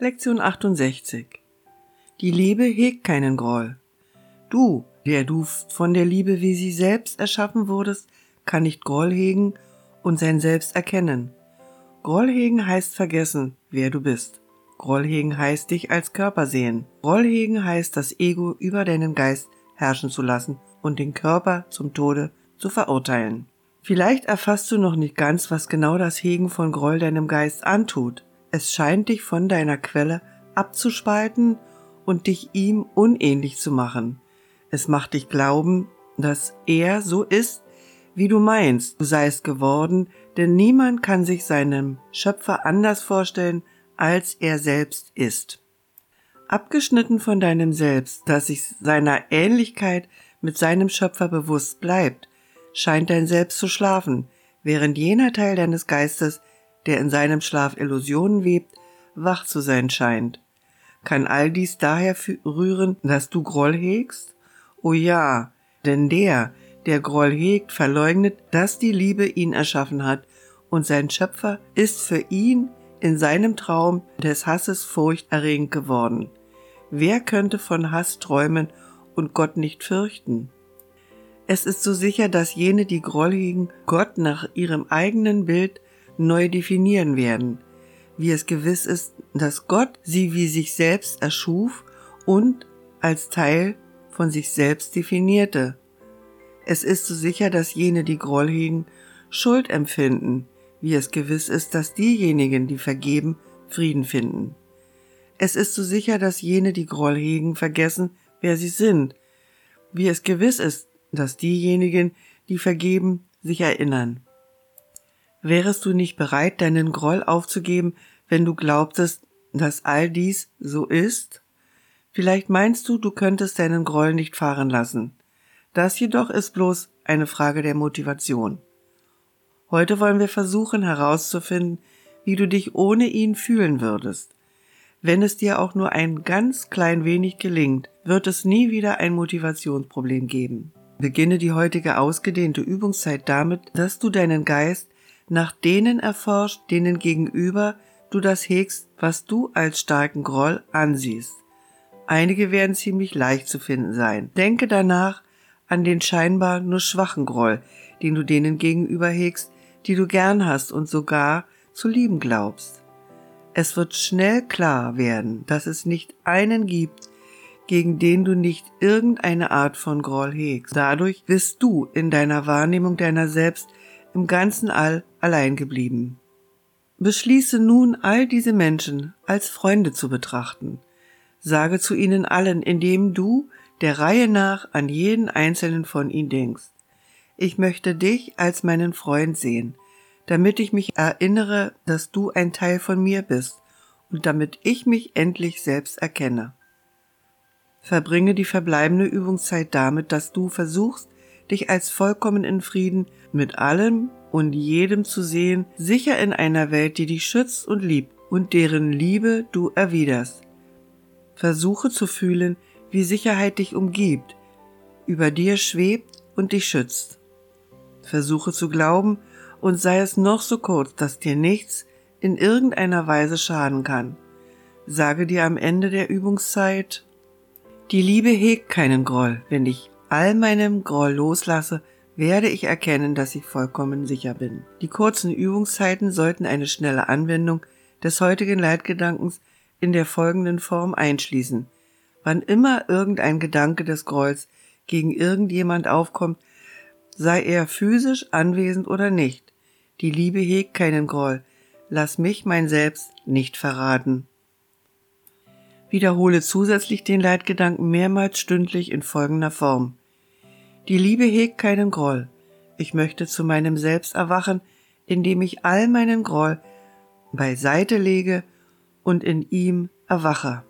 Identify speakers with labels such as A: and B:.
A: Lektion 68 Die Liebe hegt keinen Groll. Du, der du von der Liebe wie sie selbst erschaffen wurdest, kann nicht Groll hegen und sein Selbst erkennen. Groll hegen heißt vergessen, wer du bist. Groll hegen heißt dich als Körper sehen. Groll hegen heißt das Ego über deinen Geist herrschen zu lassen und den Körper zum Tode zu verurteilen. Vielleicht erfasst du noch nicht ganz, was genau das Hegen von Groll deinem Geist antut. Es scheint dich von deiner Quelle abzuspalten und dich ihm unähnlich zu machen. Es macht dich glauben, dass er so ist, wie du meinst, du seist geworden, denn niemand kann sich seinem Schöpfer anders vorstellen, als er selbst ist. Abgeschnitten von deinem Selbst, das sich seiner Ähnlichkeit mit seinem Schöpfer bewusst bleibt, scheint dein Selbst zu schlafen, während jener Teil deines Geistes, der in seinem Schlaf Illusionen webt, wach zu sein scheint. Kann all dies daher rühren, dass du Groll hegst? Oh ja, denn der, der Groll hegt, verleugnet, dass die Liebe ihn erschaffen hat, und sein Schöpfer ist für ihn in seinem Traum des Hasses furchterregend geworden. Wer könnte von Hass träumen und Gott nicht fürchten? Es ist so sicher, dass jene, die Groll hegen, Gott nach ihrem eigenen Bild neu definieren werden, wie es gewiss ist, dass Gott sie wie sich selbst erschuf und als Teil von sich selbst definierte. Es ist so sicher, dass jene, die Groll hegen, Schuld empfinden, wie es gewiss ist, dass diejenigen, die vergeben, Frieden finden. Es ist so sicher, dass jene, die Groll hegen, vergessen, wer sie sind, wie es gewiss ist, dass diejenigen, die vergeben, sich erinnern. Wärest du nicht bereit, deinen Groll aufzugeben, wenn du glaubtest, dass all dies so ist? Vielleicht meinst du, du könntest deinen Groll nicht fahren lassen. Das jedoch ist bloß eine Frage der Motivation. Heute wollen wir versuchen herauszufinden, wie du dich ohne ihn fühlen würdest. Wenn es dir auch nur ein ganz klein wenig gelingt, wird es nie wieder ein Motivationsproblem geben. Beginne die heutige ausgedehnte Übungszeit damit, dass du deinen Geist nach denen erforscht, denen gegenüber du das hegst, was du als starken Groll ansiehst. Einige werden ziemlich leicht zu finden sein. Denke danach an den scheinbar nur schwachen Groll, den du denen gegenüber hegst, die du gern hast und sogar zu lieben glaubst. Es wird schnell klar werden, dass es nicht einen gibt, gegen den du nicht irgendeine Art von Groll hegst. Dadurch bist du in deiner Wahrnehmung deiner selbst im ganzen All allein geblieben. Beschließe nun, all diese Menschen als Freunde zu betrachten. Sage zu ihnen allen, indem du der Reihe nach an jeden einzelnen von ihnen denkst. Ich möchte dich als meinen Freund sehen, damit ich mich erinnere, dass du ein Teil von mir bist und damit ich mich endlich selbst erkenne. Verbringe die verbleibende Übungszeit damit, dass du versuchst, dich als vollkommen in Frieden mit allem und jedem zu sehen, sicher in einer Welt, die dich schützt und liebt und deren Liebe du erwiderst. Versuche zu fühlen, wie Sicherheit dich umgibt, über dir schwebt und dich schützt. Versuche zu glauben, und sei es noch so kurz, dass dir nichts in irgendeiner Weise schaden kann. Sage dir am Ende der Übungszeit, die Liebe hegt keinen Groll. Wenn ich all meinem Groll loslasse, werde ich erkennen, dass ich vollkommen sicher bin. Die kurzen Übungszeiten sollten eine schnelle Anwendung des heutigen Leitgedankens in der folgenden Form einschließen. Wann immer irgendein Gedanke des Grolls gegen irgendjemand aufkommt, sei er physisch anwesend oder nicht. Die Liebe hegt keinen Groll. Lass mich mein Selbst nicht verraten. Wiederhole zusätzlich den Leitgedanken mehrmals stündlich in folgender Form. Die Liebe hegt keinen Groll. Ich möchte zu meinem Selbst erwachen, indem ich all meinen Groll beiseite lege und in ihm erwache.